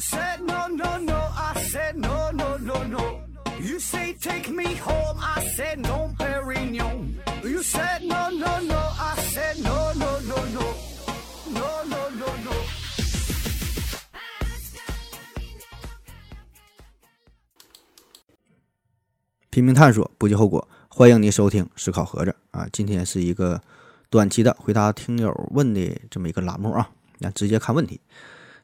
said no no no, I said no no no no. You say take me home, I said no, Perignon. You said no no no, I said no no no no, no no no no. 拼命探索，不计后果。欢迎您收听《思考盒子》啊！今天是一个短期的回答听友问的这么一个栏目啊，那直接看问题。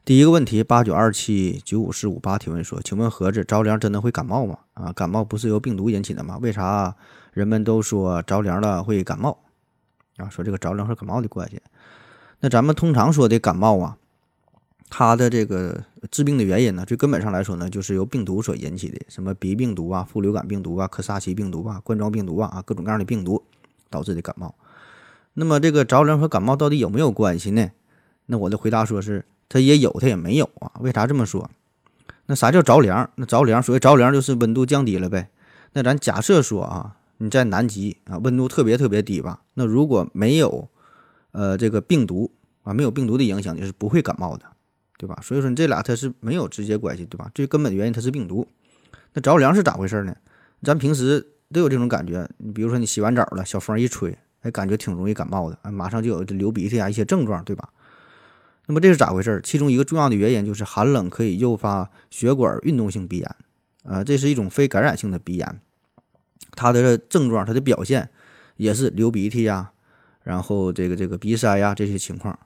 第一个问题，八九二七九五四五八提问说：“请问盒子，着凉真的会感冒吗？啊，感冒不是由病毒引起的吗？为啥人们都说着凉了会感冒？啊，说这个着凉和感冒的关系。那咱们通常说的感冒啊，它的这个致病的原因呢，最根本上来说呢，就是由病毒所引起的，什么鼻病毒啊、副流感病毒啊、科萨奇病毒啊、冠状病毒啊啊，各种各样的病毒导致的感冒。那么这个着凉和感冒到底有没有关系呢？那我的回答说是。它也有，它也没有啊？为啥这么说？那啥叫着凉？那着凉，所谓着凉就是温度降低了呗。那咱假设说啊，你在南极啊，温度特别特别低吧？那如果没有呃这个病毒啊，没有病毒的影响，你是不会感冒的，对吧？所以说你这俩它是没有直接关系，对吧？最根本的原因它是病毒。那着凉是咋回事呢？咱平时都有这种感觉，你比如说你洗完澡了，小风一吹，哎，感觉挺容易感冒的，哎，马上就有流鼻涕啊一些症状，对吧？那么这是咋回事？其中一个重要的原因就是寒冷可以诱发血管运动性鼻炎，啊，这是一种非感染性的鼻炎，它的症状、它的表现也是流鼻涕呀，然后这个这个鼻塞呀这些情况。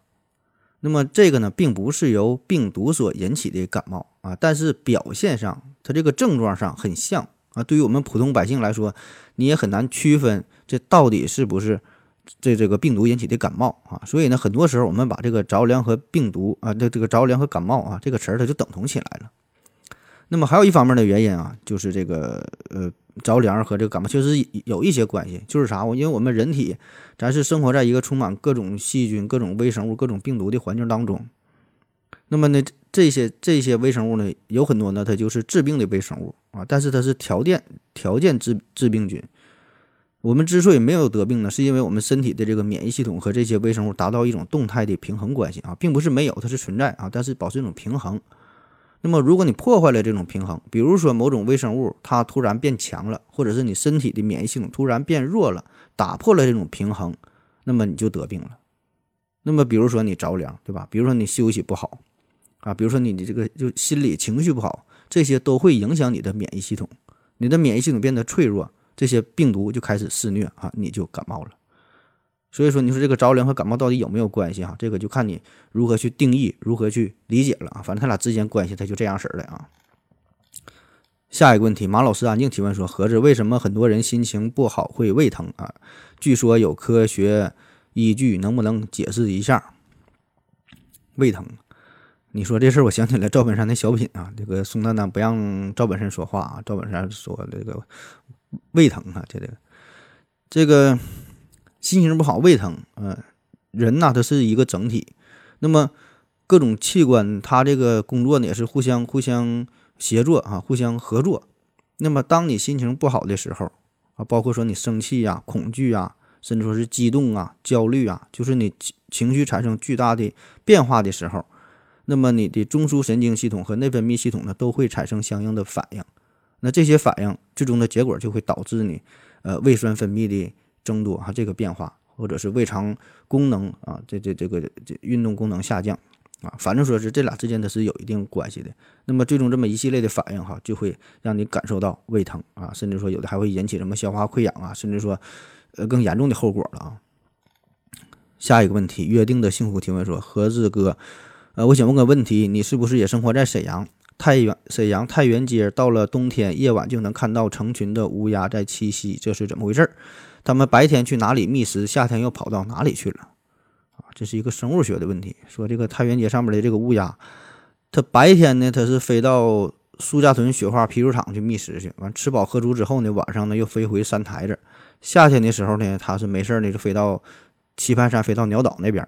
那么这个呢，并不是由病毒所引起的感冒啊，但是表现上它这个症状上很像啊。对于我们普通百姓来说，你也很难区分这到底是不是。这这个病毒引起的感冒啊，所以呢，很多时候我们把这个着凉和病毒啊，这这个着凉和感冒啊，这个词儿它就等同起来了。那么还有一方面的原因啊，就是这个呃着凉和这个感冒确实有一些关系，就是啥？因为我们人体咱是生活在一个充满各种细菌、各种微生物、各种病毒的环境当中。那么呢，这些这些微生物呢，有很多呢，它就是致病的微生物啊，但是它是条件条件致致病菌。我们之所以没有得病呢，是因为我们身体的这个免疫系统和这些微生物达到一种动态的平衡关系啊，并不是没有，它是存在啊，但是保持一种平衡。那么，如果你破坏了这种平衡，比如说某种微生物它突然变强了，或者是你身体的免疫系统突然变弱了，打破了这种平衡，那么你就得病了。那么，比如说你着凉，对吧？比如说你休息不好啊，比如说你的这个就心理情绪不好，这些都会影响你的免疫系统，你的免疫系统变得脆弱。这些病毒就开始肆虐啊，你就感冒了。所以说，你说这个着凉和感冒到底有没有关系哈？这个就看你如何去定义，如何去理解了啊。反正他俩之间关系，他就这样式儿的啊。下一个问题，马老师安静提问说：盒子为什么很多人心情不好会胃疼啊？据说有科学依据，能不能解释一下？胃疼，你说这事儿，我想起来赵本山的小品啊，这个宋丹丹不让赵本山说话啊，赵本山说这个。胃疼啊，这个这个心情不好，胃疼，嗯，人呐，它是一个整体，那么各种器官它这个工作呢也是互相互相协作啊，互相合作。那么当你心情不好的时候啊，包括说你生气呀、恐惧啊，甚至说是激动啊、焦虑啊，就是你情绪产生巨大的变化的时候，那么你的中枢神经系统和内分泌系统呢都会产生相应的反应。那这些反应最终的结果就会导致你，呃，胃酸分泌的增多哈，这个变化，或者是胃肠功能啊，这这这个这运动功能下降啊，反正说是这俩之间它是有一定关系的。那么最终这么一系列的反应哈，就会让你感受到胃疼啊，甚至说有的还会引起什么消化溃疡啊，甚至说呃更严重的后果了啊。下一个问题，约定的幸福提问说：何志哥，呃，我想问个问题，你是不是也生活在沈阳？太原沈阳太原街，到了冬天夜晚就能看到成群的乌鸦在栖息，这是怎么回事？它们白天去哪里觅食？夏天又跑到哪里去了？啊，这是一个生物学的问题。说这个太原街上面的这个乌鸦，它白天呢，它是飞到苏家屯雪花啤酒厂去觅食去，完吃饱喝足之后呢，晚上呢又飞回山台子。夏天的时候呢，它是没事呢就飞到棋盘山，飞到鸟岛那边。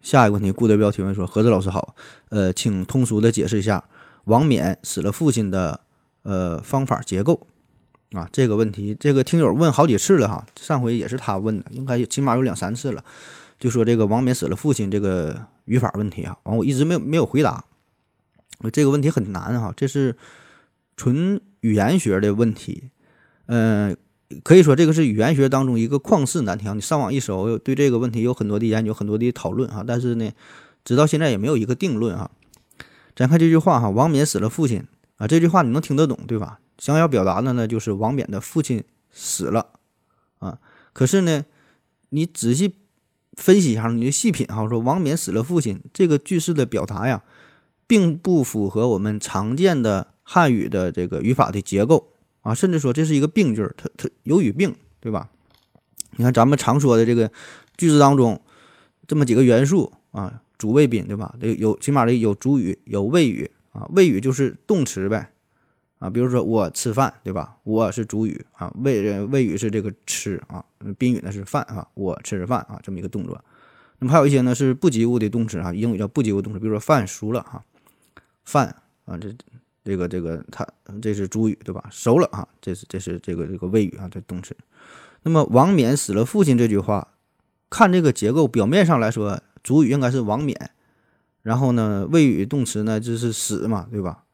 下一个问题，顾德彪提问说：“何子老师好，呃，请通俗的解释一下王冕死了父亲的呃方法结构啊。”这个问题，这个听友问好几次了哈，上回也是他问的，应该起码有两三次了。就说这个王冕死了父亲这个语法问题啊，完我一直没有没有回答，这个问题很难哈，这是纯语言学的问题，嗯。可以说这个是语言学当中一个旷世难题啊。你上网一搜，对这个问题有很多的研究，很多的讨论哈。但是呢，直到现在也没有一个定论哈。咱看这句话哈，王冕死了父亲啊，这句话你能听得懂对吧？想要表达的呢，就是王冕的父亲死了啊。可是呢，你仔细分析一下，你就细品哈，说王冕死了父亲这个句式的表达呀，并不符合我们常见的汉语的这个语法的结构。啊，甚至说这是一个病句儿，它它有语病，对吧？你看咱们常说的这个句子当中，这么几个元素啊，主谓宾，对吧？得有起码得有主语，有谓语啊。谓语就是动词呗，啊，比如说我吃饭，对吧？我是主语啊，谓谓语是这个吃啊，宾语呢是饭啊，我吃着饭啊，这么一个动作。那么还有一些呢是不及物的动词啊，英语叫不及物动词，比如说饭熟了哈，饭啊这。这个这个，它这是主语对吧？熟了啊，这是这是这个这个谓语啊，这动词。那么王冕死了父亲这句话，看这个结构，表面上来说，主语应该是王冕，然后呢，谓语动词呢就是死嘛，对吧？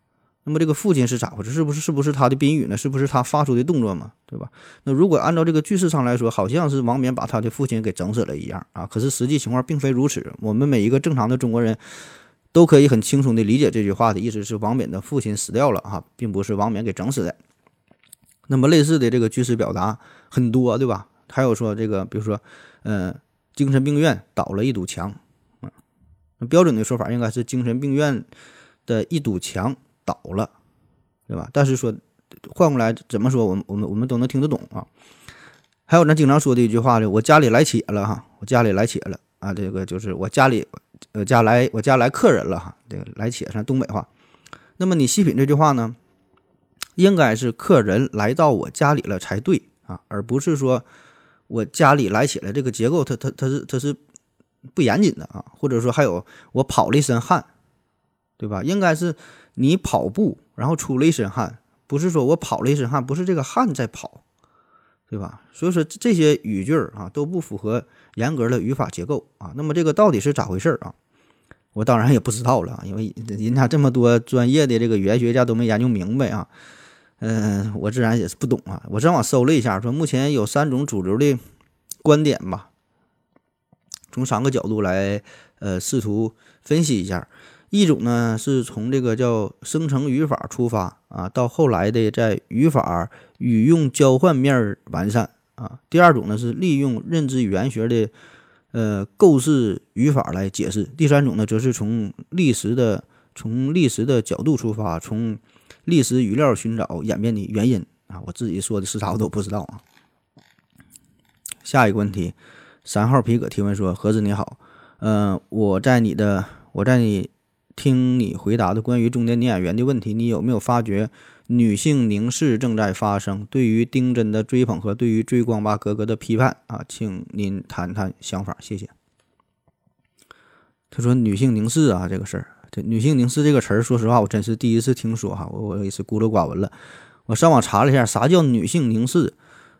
那么这个父亲是咋回事？是不是是不是他的宾语呢？是不是他发出的动作嘛？对吧？那如果按照这个句式上来说，好像是王冕把他的父亲给整死了一样啊。可是实际情况并非如此。我们每一个正常的中国人。都可以很轻松地理解这句话的意思是王冕的父亲死掉了哈，并不是王冕给整死的。那么类似的这个句式表达很多，对吧？还有说这个，比如说，呃，精神病院倒了一堵墙，啊，标准的说法应该是精神病院的一堵墙倒了，对吧？但是说换过来怎么说，我们我们我们都能听得懂啊。还有咱经常说的一句话呢，我家里来且了哈，我家里来且了啊，这个就是我家里。呃，家来我家来客人了哈，这个来且是东北话。那么你细品这句话呢，应该是客人来到我家里了才对啊，而不是说我家里来且了。这个结构它它它是它是不严谨的啊，或者说还有我跑了一身汗，对吧？应该是你跑步然后出了一身汗，不是说我跑了一身汗，不是这个汗在跑，对吧？所以说这些语句啊都不符合严格的语法结构啊。那么这个到底是咋回事啊？我当然也不知道了，因为人家这么多专业的这个语言学家都没研究明白啊。嗯，我自然也是不懂啊。我上网搜了一下，说目前有三种主流的观点吧，从三个角度来呃试图分析一下。一种呢是从这个叫生成语法出发啊，到后来的在语法语用交换面完善啊。第二种呢是利用认知语言学的。呃，构式语法来解释。第三种呢，则是从历史的从历史的角度出发，从历史语料寻找演变的原因啊。我自己说的是啥，我都不知道啊。下一个问题，三号皮革提问说：“盒子你好，嗯，我在你的我在你听你回答的关于中年女演员的问题，你有没有发觉？”女性凝视正在发生，对于丁真的追捧和对于追光吧哥哥的批判啊，请您谈谈想法，谢谢。他说女性凝视啊，这个事儿，这女性凝视这个词儿，说实话，我真是第一次听说哈，我我也是孤陋寡闻了。我上网查了一下，啥叫女性凝视？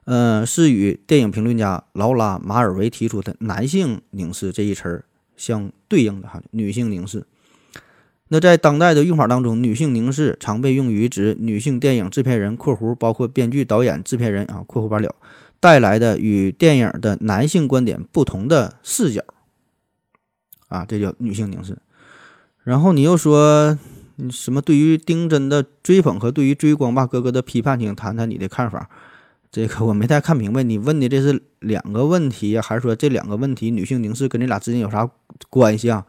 呃，是与电影评论家劳拉马尔维提出的男性凝视这一词儿相对应的哈，女性凝视。那在当代的用法当中，女性凝视常被用于指女性电影制片人（括弧包括编剧、导演、制片人啊）（括弧完了）带来的与电影的男性观点不同的视角啊，这叫女性凝视。然后你又说什么对于丁真的追捧和对于追光吧哥哥的批判，请谈谈你的看法。这个我没太看明白，你问的这是两个问题呀，还是说这两个问题女性凝视跟这俩之间有啥关系啊？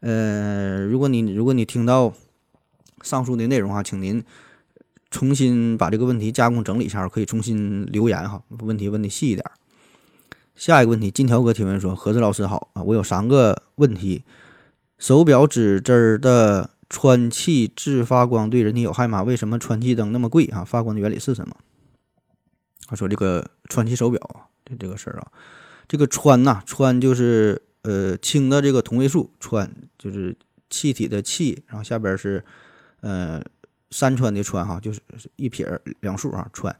呃，如果你如果你听到上述的内容哈，请您重新把这个问题加工整理一下，可以重新留言哈。问题问的细一点。下一个问题，金条哥提问说：“何子老师好啊，我有三个问题。手表指针的穿气致发光对人体有害吗？为什么穿气灯那么贵啊？发光的原理是什么？”他说：“这个穿气手表，这这个事儿啊，这个穿呐，穿就是。”呃，氢的这个同位素氚就是气体的气，然后下边是呃三氚的氚哈，就是一撇两竖啊氚。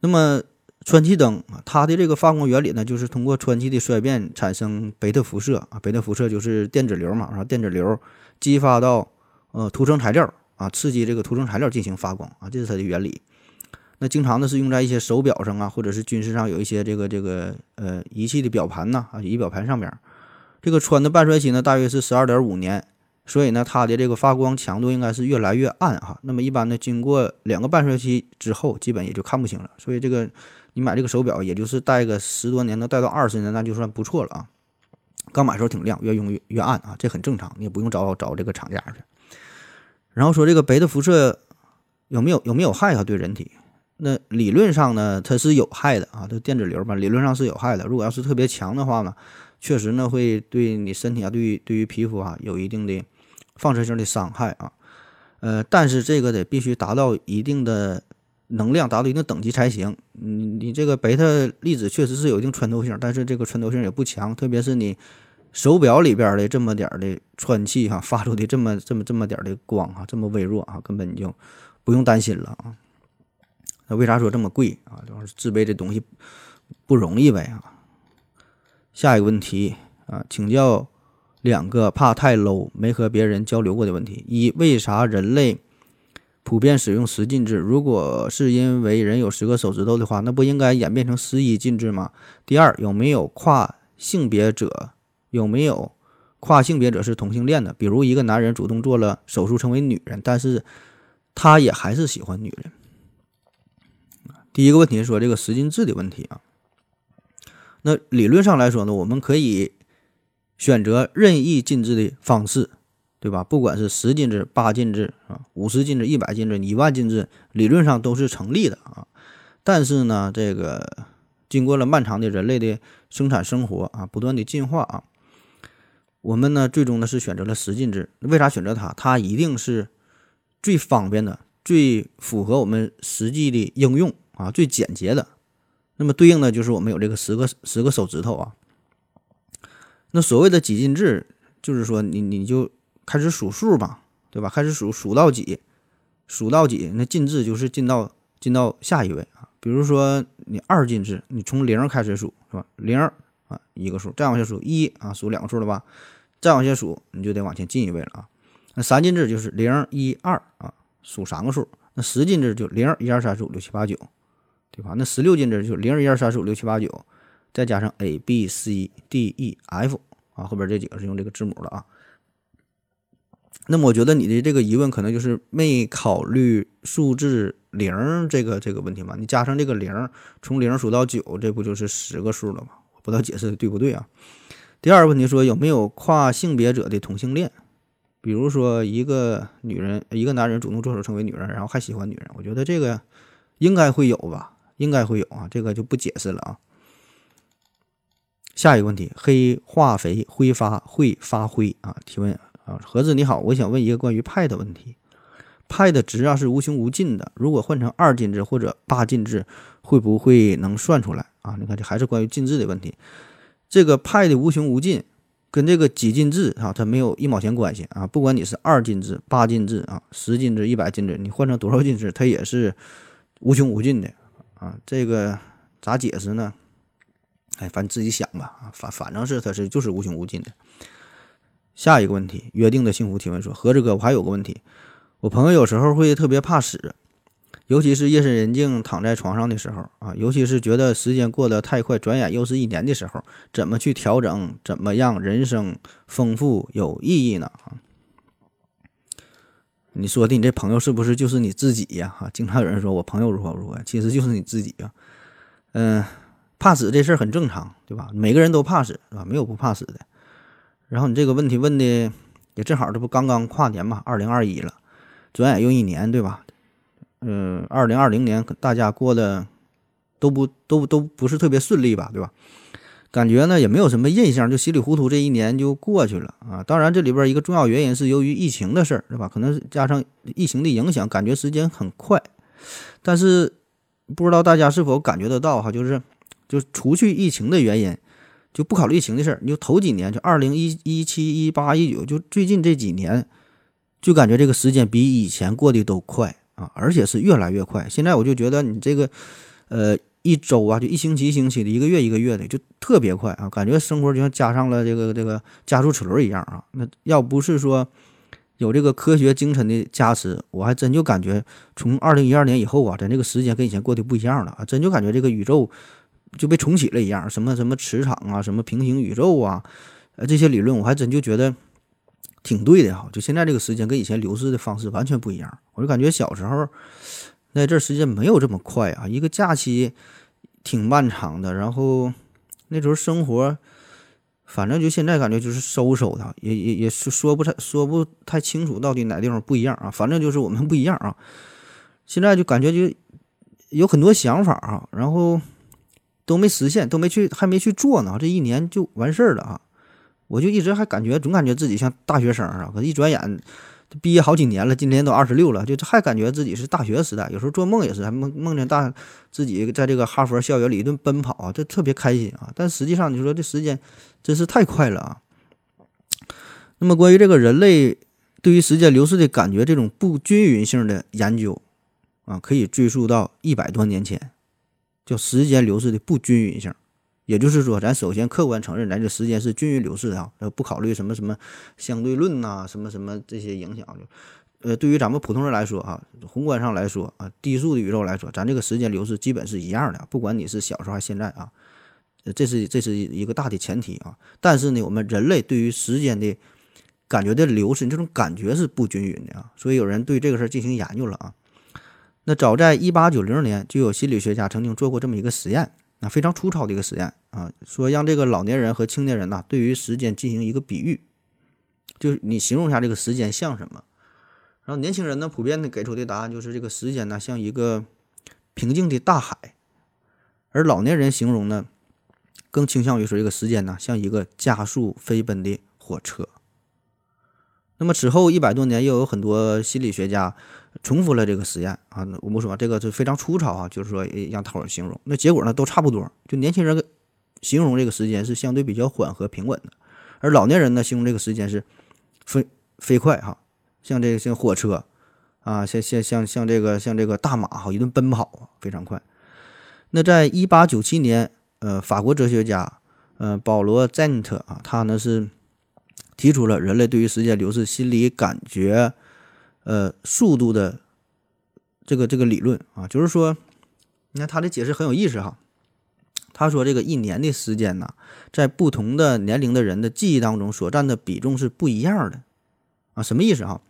那么氚气灯，它的这个发光原理呢，就是通过氚气的衰变产生贝塔辐射啊，贝塔辐射就是电子流嘛，然后电子流激发到呃涂层材料啊，刺激这个涂层材料进行发光啊，这是它的原理。那经常呢是用在一些手表上啊，或者是军事上有一些这个这个呃仪器的表盘呐啊仪表盘上面，这个穿的半衰期呢大约是十二点五年，所以呢它的这个发光强度应该是越来越暗哈。那么一般呢经过两个半衰期之后，基本也就看不清了。所以这个。你买这个手表，也就是戴个十多年，能戴到二十年，那就算不错了啊。刚买时候挺亮，越用越越暗啊，这很正常，你也不用找找这个厂家去。然后说这个贝塔辐射有没有有没有害啊？对人体？那理论上呢，它是有害的啊，这电子流嘛，理论上是有害的。如果要是特别强的话呢，确实呢会对你身体啊，对于对于皮肤啊有一定的放射性的伤害啊。呃，但是这个得必须达到一定的。能量达到一定等级才行。你你这个贝塔粒子确实是有一定穿透性，但是这个穿透性也不强。特别是你手表里边的这么点的穿气哈，发出的这么这么这么点的光哈，这么微弱啊，根本就不用担心了啊。那为啥说这么贵啊？就是制备这东西不容易呗啊。下一个问题啊，请教两个怕太 low 没和别人交流过的问题：一，为啥人类？普遍使用十进制，如果是因为人有十个手指头的话，那不应该演变成十一进制吗？第二，有没有跨性别者？有没有跨性别者是同性恋的？比如一个男人主动做了手术成为女人，但是他也还是喜欢女人。第一个问题说这个十进制的问题啊，那理论上来说呢，我们可以选择任意进制的方式。对吧？不管是十进制、八进制啊，五十进制、一百进制、一万进制，理论上都是成立的啊。但是呢，这个经过了漫长的人类的生产生活啊，不断的进化啊，我们呢最终呢是选择了十进制。为啥选择它？它一定是最方便的、最符合我们实际的应用啊、最简洁的。那么对应的就是我们有这个十个十个手指头啊。那所谓的几进制，就是说你你就。开始数数吧，对吧？开始数，数到几，数到几，那进制就是进到进到下一位啊。比如说你二进制，你从零开始数，是吧？零啊，一个数，再往下数一啊，数两个数了吧？再往下数，你就得往前进一位了啊。那三进制就是零一二啊，数三个数。那十进制就零一二三四五六七八九，对吧？那十六进制就是零一二三四五六七八九，再加上 A B C D E F 啊，后边这几个是用这个字母的啊。那么我觉得你的这个疑问可能就是没考虑数字零这个这个问题嘛？你加上这个零，从零数到九，这不就是十个数了吗？我不知道解释的对不对啊？第二个问题说有没有跨性别者的同性恋？比如说一个女人，一个男人主动做手成为女人，然后还喜欢女人，我觉得这个应该会有吧？应该会有啊，这个就不解释了啊。下一个问题，黑化肥挥发会发灰啊？提问。啊，盒子你好，我想问一个关于派的问题。派的值啊是无穷无尽的，如果换成二进制或者八进制，会不会能算出来啊？你看，这还是关于进制的问题。这个派的无穷无尽跟这个几进制啊，它没有一毛钱关系啊。不管你是二进制、八进制啊、十进制、一百进制，你换成多少进制，它也是无穷无尽的啊。这个咋解释呢？哎，反正自己想吧啊，反反正是它是就是无穷无尽的。下一个问题，约定的幸福提问说：何志哥，我还有个问题，我朋友有时候会特别怕死，尤其是夜深人静躺在床上的时候啊，尤其是觉得时间过得太快，转眼又是一年的时候，怎么去调整，怎么样人生丰富有意义呢？啊，你说的你这朋友是不是就是你自己呀？哈，经常有人说我朋友如何如何，其实就是你自己呀。嗯，怕死这事儿很正常，对吧？每个人都怕死，是吧？没有不怕死的。然后你这个问题问的也正好，这不刚刚跨年嘛，二零二一了，转眼又一年，对吧？嗯，二零二零年大家过的都不都都不是特别顺利吧，对吧？感觉呢也没有什么印象，就稀里糊涂这一年就过去了啊。当然这里边一个重要原因是由于疫情的事儿，对吧？可能是加上疫情的影响，感觉时间很快。但是不知道大家是否感觉得到哈，就是就除去疫情的原因。就不考虑疫情的事儿，你就头几年，就二零一一七、一八、一九，就最近这几年，就感觉这个时间比以前过得都快啊，而且是越来越快。现在我就觉得你这个，呃，一周啊，就一星期一星期的，一个月一个月的，就特别快啊，感觉生活就像加上了这个这个加速齿轮一样啊。那要不是说有这个科学精神的加持，我还真就感觉从二零一二年以后啊，咱这个时间跟以前过得不一样了啊，真就感觉这个宇宙就被重启了一样，什么什么磁场啊，什么平行宇宙啊，呃，这些理论我还真就觉得挺对的哈。就现在这个时间跟以前流逝的方式完全不一样，我就感觉小时候。那阵时间没有这么快啊，一个假期挺漫长的，然后那时候生活，反正就现在感觉就是收收的，也也也是说不太说不太清楚到底哪地方不一样啊，反正就是我们不一样啊。现在就感觉就有很多想法啊，然后都没实现，都没去还没去做呢，这一年就完事儿了啊。我就一直还感觉总感觉自己像大学生啊，可一转眼。毕业好几年了，今年都二十六了，就还感觉自己是大学时代。有时候做梦也是，还梦梦见大自己在这个哈佛校园里一顿奔跑啊，这特别开心啊。但实际上，你说这时间真是太快了啊。那么，关于这个人类对于时间流逝的感觉这种不均匀性的研究啊，可以追溯到一百多年前，叫时间流逝的不均匀性。也就是说，咱首先客观承认，咱这时间是均匀流逝的啊，呃，不考虑什么什么相对论呐，什么什么这些影响。呃，对于咱们普通人来说啊，宏观上来说啊，低速的宇宙来说，咱这个时间流逝基本是一样的，不管你是小时候还是现在啊，这是这是一个大的前提啊。但是呢，我们人类对于时间的感觉的流逝，这种感觉是不均匀的啊，所以有人对这个事儿进行研究了啊。那早在一八九零年，就有心理学家曾经做过这么一个实验。那非常粗糙的一个实验啊，说让这个老年人和青年人呐，对于时间进行一个比喻，就是你形容一下这个时间像什么。然后年轻人呢，普遍的给出的答案就是这个时间呢像一个平静的大海，而老年人形容呢，更倾向于说这个时间呢像一个加速飞奔的火车。那么此后一百多年，又有很多心理学家重复了这个实验啊。我们说这个是非常粗糙啊，就是说让大伙儿形容，那结果呢都差不多。就年轻人形容这个时间是相对比较缓和平稳的，而老年人呢形容这个时间是飞飞快哈，像这个像火车啊，像像像像这个像这个大马哈一顿奔跑啊，非常快。那在一八九七年，呃，法国哲学家呃保罗·赞特啊，他呢是。提出了人类对于时间流逝心理感觉，呃，速度的这个这个理论啊，就是说，你看他的解释很有意思哈。他说这个一年的时间呢，在不同的年龄的人的记忆当中所占的比重是不一样的啊。什么意思哈？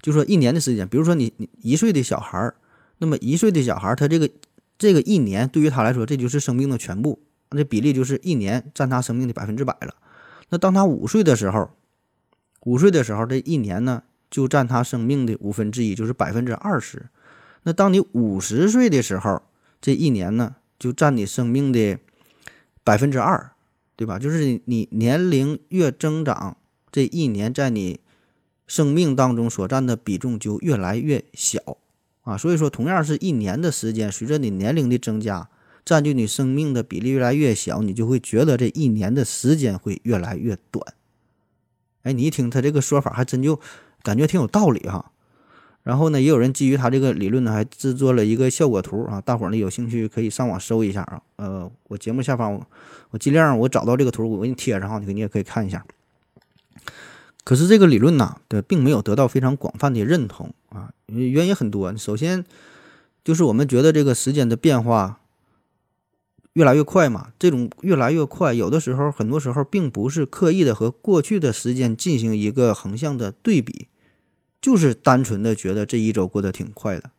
就说一年的时间，比如说你你一岁的小孩儿，那么一岁的小孩儿他这个这个一年对于他来说这就是生命的全部，那比例就是一年占他生命的百分之百了。那当他五岁的时候，五岁的时候，这一年呢就占他生命的五分之一，就是百分之二十。那当你五十岁的时候，这一年呢就占你生命的百分之二，对吧？就是你年龄越增长，这一年在你生命当中所占的比重就越来越小啊。所以说，同样是一年的时间，随着你年龄的增加，占据你生命的比例越来越小，你就会觉得这一年的时间会越来越短。哎，你一听他这个说法，还真就感觉挺有道理哈。然后呢，也有人基于他这个理论呢，还制作了一个效果图啊。大伙儿呢有兴趣可以上网搜一下啊。呃，我节目下方我我尽量我找到这个图，我给你贴上哈，你你也可以看一下。可是这个理论呢，对，并没有得到非常广泛的认同啊。原因很多，首先就是我们觉得这个时间的变化。越来越快嘛，这种越来越快，有的时候，很多时候并不是刻意的和过去的时间进行一个横向的对比，就是单纯的觉得这一周过得挺快的，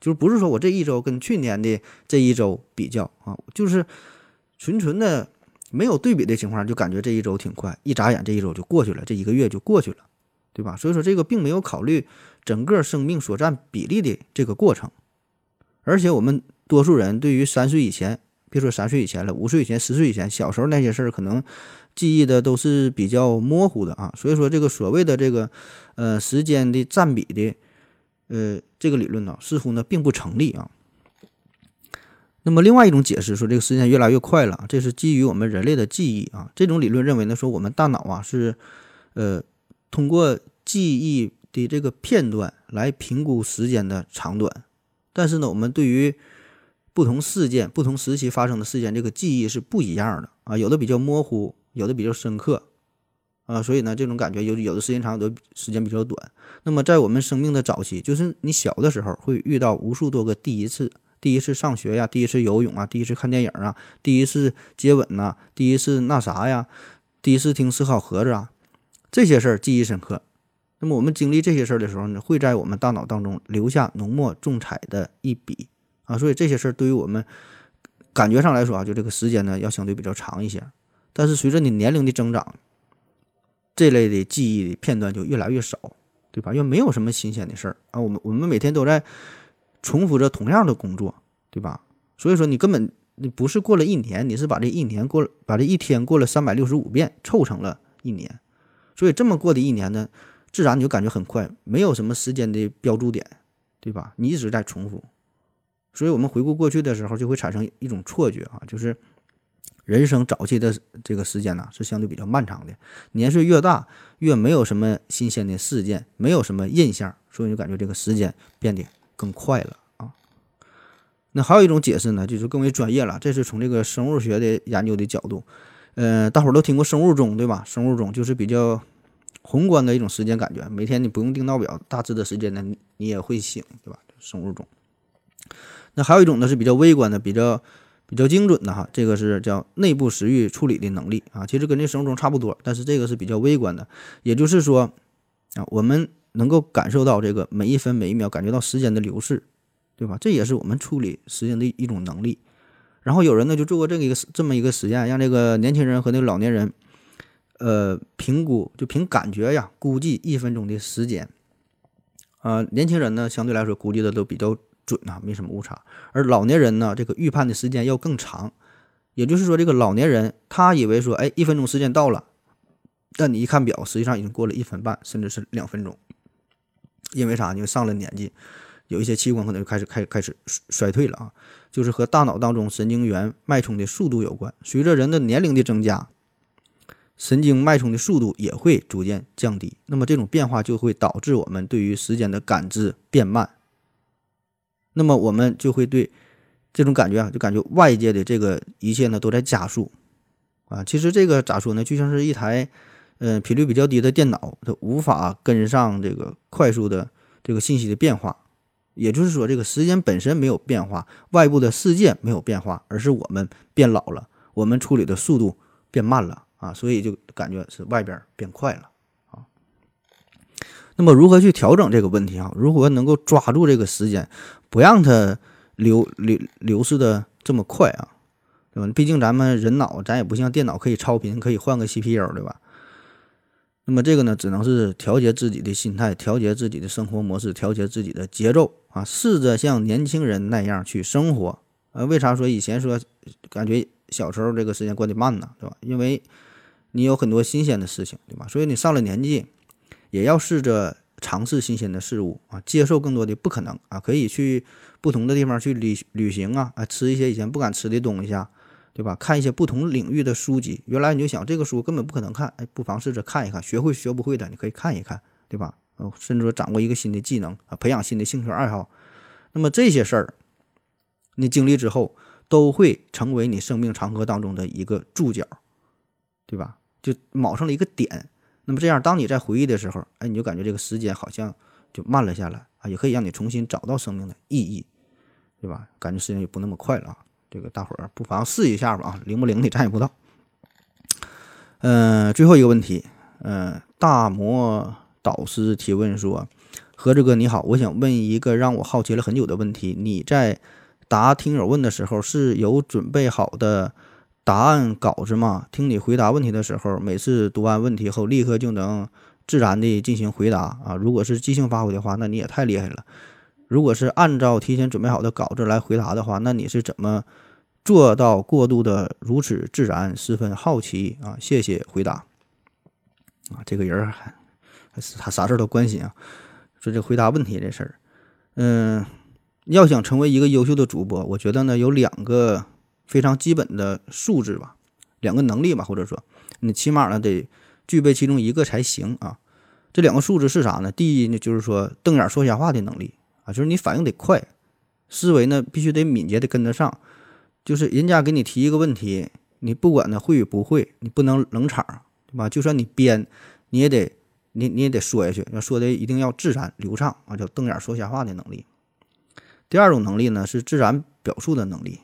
就是不是说我这一周跟去年的这一周比较啊，就是纯纯的没有对比的情况，就感觉这一周挺快，一眨眼这一周就过去了，这一个月就过去了，对吧？所以说这个并没有考虑整个生命所占比例的这个过程，而且我们多数人对于三岁以前。别说三岁以前了，五岁以前、十岁以前，小时候那些事儿可能记忆的都是比较模糊的啊。所以说，这个所谓的这个呃时间的占比的呃这个理论呢，似乎呢并不成立啊。那么另外一种解释说，这个时间越来越快了，这是基于我们人类的记忆啊。这种理论认为呢，说我们大脑啊是呃通过记忆的这个片段来评估时间的长短，但是呢，我们对于不同事件、不同时期发生的事件，这个记忆是不一样的啊，有的比较模糊，有的比较深刻啊，所以呢，这种感觉有有的时间长，有的时间比较短。那么在我们生命的早期，就是你小的时候会遇到无数多个第一次，第一次上学呀，第一次游泳啊，第一次看电影啊，第一次接吻呐，第一次那啥呀，第一次听思考盒子啊，这些事儿记忆深刻。那么我们经历这些事儿的时候呢，会在我们大脑当中留下浓墨重彩的一笔啊，所以这些事儿对于我们感觉上来说啊，就这个时间呢要相对比较长一些。但是随着你年龄的增长，这类的记忆的片段就越来越少，对吧？因为没有什么新鲜的事儿啊，我们我们每天都在重复着同样的工作，对吧？所以说你根本你不是过了一年，你是把这一年过，把这一天过了三百六十五遍，凑成了一年。所以这么过的一年呢？自然你就感觉很快，没有什么时间的标注点，对吧？你一直在重复，所以我们回顾过去的时候，就会产生一种错觉啊，就是人生早期的这个时间呢是相对比较漫长的。年岁越大，越没有什么新鲜的事件，没有什么印象，所以就感觉这个时间变得更快了啊。那还有一种解释呢，就是更为专业了，这是从这个生物学的研究的角度，呃，大伙儿都听过生物钟对吧？生物钟就是比较。宏观的一种时间感觉，每天你不用定闹表，大致的时间呢，你也会醒，对吧？生物钟。那还有一种呢是比较微观的，比较比较精准的哈，这个是叫内部食欲处理的能力啊，其实跟这生物钟差不多，但是这个是比较微观的，也就是说啊，我们能够感受到这个每一分每一秒，感觉到时间的流逝，对吧？这也是我们处理时间的一种能力。然后有人呢就做过这个一个这么一个实验，让这个年轻人和那个老年人。呃，评估就凭感觉呀，估计一分钟的时间。啊，年轻人呢相对来说估计的都比较准啊，没什么误差。而老年人呢，这个预判的时间要更长。也就是说，这个老年人他以为说，哎，一分钟时间到了，但你一看表，实际上已经过了一分半，甚至是两分钟。因为啥？因为上了年纪，有一些器官可能就开始开开始衰退了啊，就是和大脑当中神经元脉冲的速度有关。随着人的年龄的增加。神经脉冲的速度也会逐渐降低，那么这种变化就会导致我们对于时间的感知变慢，那么我们就会对这种感觉啊，就感觉外界的这个一切呢都在加速啊。其实这个咋说呢？就像是一台嗯频率比较低的电脑，它无法跟上这个快速的这个信息的变化。也就是说，这个时间本身没有变化，外部的世界没有变化，而是我们变老了，我们处理的速度变慢了。啊，所以就感觉是外边变快了。那么如何去调整这个问题啊？如何能够抓住这个时间，不让它流流流逝的这么快啊？对吧？毕竟咱们人脑，咱也不像电脑可以超频，可以换个 CPU，对吧？那么这个呢，只能是调节自己的心态，调节自己的生活模式，调节自己的节奏啊，试着像年轻人那样去生活。呃，为啥说以前说感觉小时候这个时间过得慢呢？对吧？因为你有很多新鲜的事情，对吧？所以你上了年纪，也要试着尝试新鲜的事物啊，接受更多的不可能啊，可以去不同的地方去旅旅行啊，啊，吃一些以前不敢吃的东西啊，对吧？看一些不同领域的书籍，原来你就想这个书根本不可能看，哎，不妨试着看一看，学会学不会的你可以看一看，对吧？甚至说掌握一个新的技能啊，培养新的兴趣爱好，那么这些事儿，你经历之后，都会成为你生命长河当中的一个注脚。对吧？就卯上了一个点，那么这样，当你在回忆的时候，哎，你就感觉这个时间好像就慢了下来啊，也可以让你重新找到生命的意义，对吧？感觉时间也不那么快了啊。这个大伙儿不妨试一下吧啊，灵不灵的咱也不知道。嗯，最后一个问题，嗯，大魔导师提问说：何志哥你好，我想问一个让我好奇了很久的问题，你在答听友问的时候是有准备好的？答案稿子嘛，听你回答问题的时候，每次读完问题后，立刻就能自然的进行回答啊。如果是即兴发挥的话，那你也太厉害了。如果是按照提前准备好的稿子来回答的话，那你是怎么做到过渡的如此自然？十分好奇啊，谢谢回答。啊，这个人还还是他啥事都关心啊。说这回答问题这事儿，嗯，要想成为一个优秀的主播，我觉得呢有两个。非常基本的素质吧，两个能力吧，或者说你起码呢得具备其中一个才行啊。这两个素质是啥呢？第一呢就是说瞪眼说瞎话的能力啊，就是你反应得快思维呢必须得敏捷的跟得上，就是人家给你提一个问题，你不管呢会与不会，你不能冷场，对吧？就算你编，你也得你你也得说下去，要说的一定要自然流畅啊，叫瞪眼说瞎话的能力。第二种能力呢是自然表述的能力，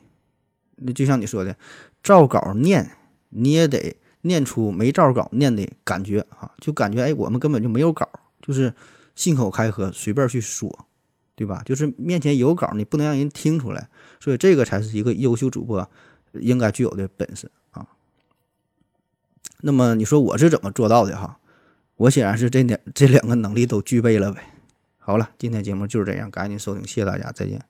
就像你说的，照稿念，你也得念出没照稿念的感觉啊，就感觉哎，我们根本就没有稿，就是信口开河，随便去说。对吧？就是面前有稿，你不能让人听出来，所以这个才是一个优秀主播应该具有的本事啊。那么你说我是怎么做到的哈？我显然是这两这两个能力都具备了呗。好了，今天节目就是这样，赶紧收听，谢谢大家，再见。